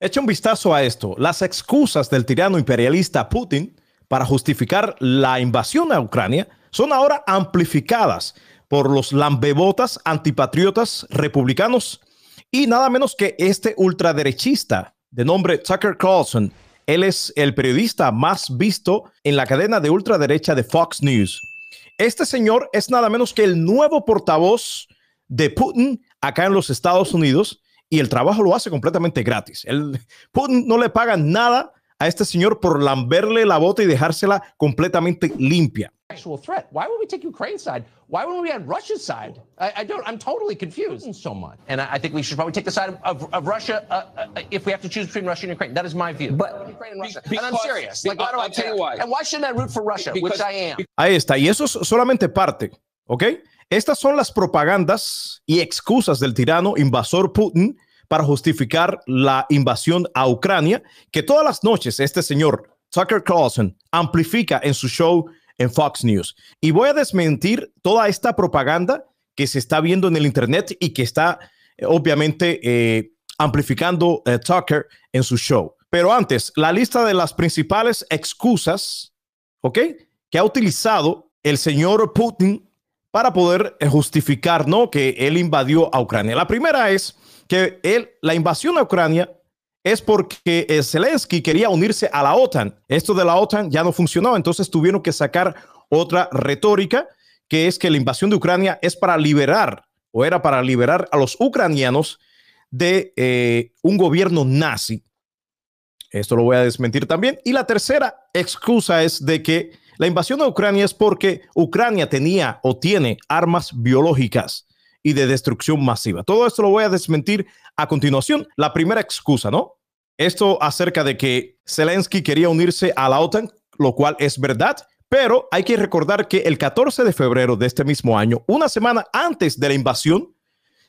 Echa un vistazo a esto. Las excusas del tirano imperialista Putin para justificar la invasión a Ucrania son ahora amplificadas por los lambebotas antipatriotas republicanos y nada menos que este ultraderechista de nombre Tucker Carlson. Él es el periodista más visto en la cadena de ultraderecha de Fox News. Este señor es nada menos que el nuevo portavoz de Putin acá en los Estados Unidos y el trabajo lo hace completamente gratis. El, Putin no le paga nada a este señor por lamberle la bota y dejársela completamente limpia. Actual threat. Why would we take Ukraine's side? Why wouldn't we on Russia's side? I, I don't. I'm totally confused. So much, and I, I think we should probably take the side of, of, of Russia uh, uh, if we have to choose between Russia and Ukraine. That is my view. But Ukraine and Russia. Because, and I'm serious. Like, why do I tell you why. And why shouldn't I root for Russia, Because- which I am? Ahí está. Y eso es solamente parte, ¿ok? Estas son las propagandas y excusas del tirano invasor Putin para justificar la invasión a Ucrania, que todas las noches este señor Tucker Carlson amplifica en su show en Fox News. Y voy a desmentir toda esta propaganda que se está viendo en el Internet y que está eh, obviamente eh, amplificando eh, Tucker en su show. Pero antes, la lista de las principales excusas, ¿ok? Que ha utilizado el señor Putin para poder eh, justificar, ¿no? Que él invadió a Ucrania. La primera es que él, la invasión a Ucrania es porque eh, Zelensky quería unirse a la OTAN. Esto de la OTAN ya no funcionó, entonces tuvieron que sacar otra retórica, que es que la invasión de Ucrania es para liberar, o era para liberar a los ucranianos de eh, un gobierno nazi. Esto lo voy a desmentir también. Y la tercera excusa es de que la invasión a Ucrania es porque Ucrania tenía o tiene armas biológicas y de destrucción masiva. Todo esto lo voy a desmentir a continuación. La primera excusa, ¿no? Esto acerca de que Zelensky quería unirse a la OTAN, lo cual es verdad, pero hay que recordar que el 14 de febrero de este mismo año, una semana antes de la invasión,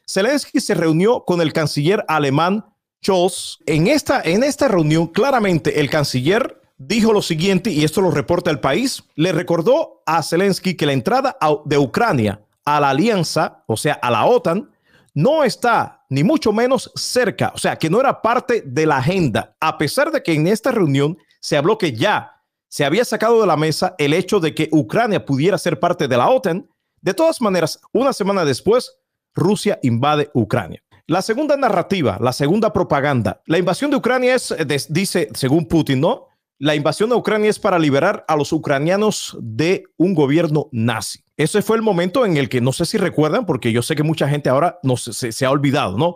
Zelensky se reunió con el canciller alemán Scholz. En esta, en esta reunión, claramente el canciller dijo lo siguiente, y esto lo reporta el país, le recordó a Zelensky que la entrada de Ucrania a la alianza, o sea, a la OTAN, no está ni mucho menos cerca, o sea, que no era parte de la agenda, a pesar de que en esta reunión se habló que ya se había sacado de la mesa el hecho de que Ucrania pudiera ser parte de la OTAN. De todas maneras, una semana después, Rusia invade Ucrania. La segunda narrativa, la segunda propaganda, la invasión de Ucrania es, eh, dice, según Putin, ¿no? La invasión de Ucrania es para liberar a los ucranianos de un gobierno nazi. Ese fue el momento en el que, no sé si recuerdan, porque yo sé que mucha gente ahora no se, se- ha olvidado, ¿no?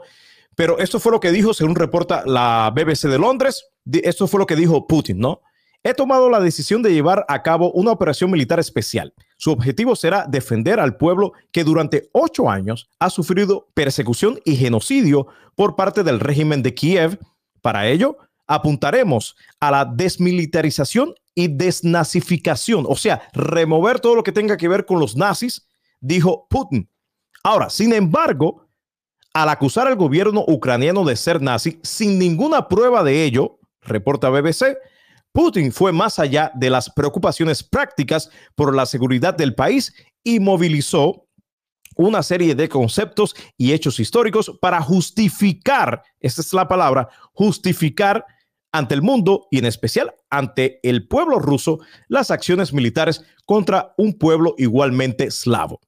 Pero esto fue lo que dijo, según reporta la BBC de Londres, esto fue lo que dijo Putin, ¿no? He tomado la decisión de llevar a cabo una operación militar especial. Su objetivo será defender al pueblo que durante ocho años ha sufrido persecución y genocidio por parte del régimen de Kiev. Para ello, apuntaremos a la desmilitarización y desnazificación, o sea, remover todo lo que tenga que ver con los nazis, dijo Putin. Ahora, sin embargo, al acusar al gobierno ucraniano de ser nazi sin ninguna prueba de ello, reporta BBC, Putin fue más allá de las preocupaciones prácticas por la seguridad del país y movilizó una serie de conceptos y hechos históricos para justificar, esta es la palabra, justificar ante el mundo y en especial ante el pueblo ruso las acciones militares contra un pueblo igualmente eslavo.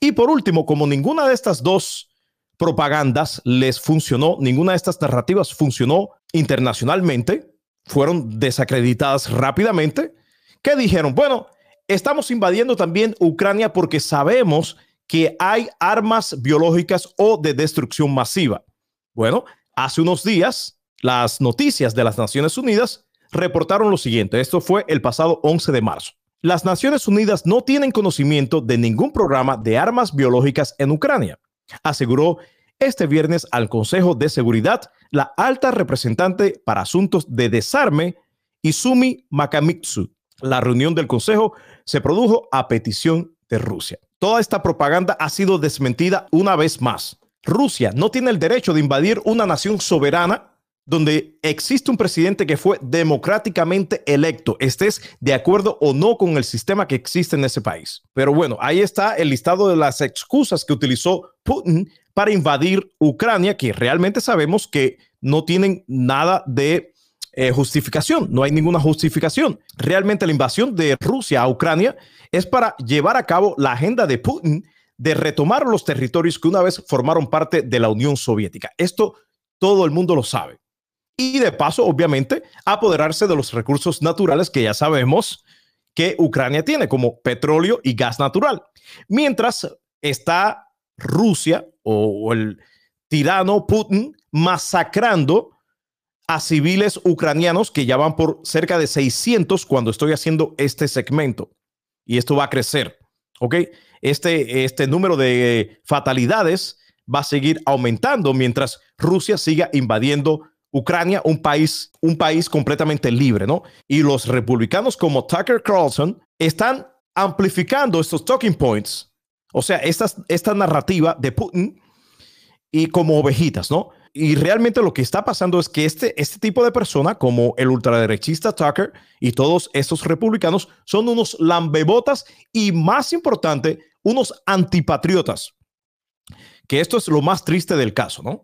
Y por último, como ninguna de estas dos propagandas les funcionó, ninguna de estas narrativas funcionó internacionalmente, fueron desacreditadas rápidamente, que dijeron, bueno, estamos invadiendo también Ucrania porque sabemos que hay armas biológicas o de destrucción masiva. Bueno, hace unos días las noticias de las Naciones Unidas reportaron lo siguiente. Esto fue el pasado 11 de marzo. Las Naciones Unidas no tienen conocimiento de ningún programa de armas biológicas en Ucrania, aseguró este viernes al Consejo de Seguridad la alta representante para asuntos de desarme, Izumi Makamitsu. La reunión del Consejo se produjo a petición de Rusia. Toda esta propaganda ha sido desmentida una vez más. Rusia no tiene el derecho de invadir una nación soberana donde existe un presidente que fue democráticamente electo, estés de acuerdo o no con el sistema que existe en ese país. Pero bueno, ahí está el listado de las excusas que utilizó Putin para invadir Ucrania, que realmente sabemos que no tienen nada de eh, justificación, no hay ninguna justificación. Realmente la invasión de Rusia a Ucrania es para llevar a cabo la agenda de Putin de retomar los territorios que una vez formaron parte de la Unión Soviética. Esto todo el mundo lo sabe y de paso, obviamente, apoderarse de los recursos naturales que ya sabemos que Ucrania tiene, como petróleo y gas natural. Mientras está Rusia o, el tirano Putin masacrando a civiles ucranianos que ya van por cerca de 600 cuando estoy haciendo este segmento. Y esto va a crecer, ¿ok? Este, este número de fatalidades va a seguir aumentando mientras Rusia siga invadiendo Ucrania, un país, un país completamente libre, ¿no? Y los republicanos como Tucker Carlson están amplificando estos talking points, o sea, esta, esta narrativa de Putin y como ovejitas, ¿no? Y realmente lo que está pasando es que este, este tipo de persona, como el ultraderechista Tucker y todos estos republicanos, son unos lambebotas y más importante, unos antipatriotas. Que esto es lo más triste del caso, ¿no?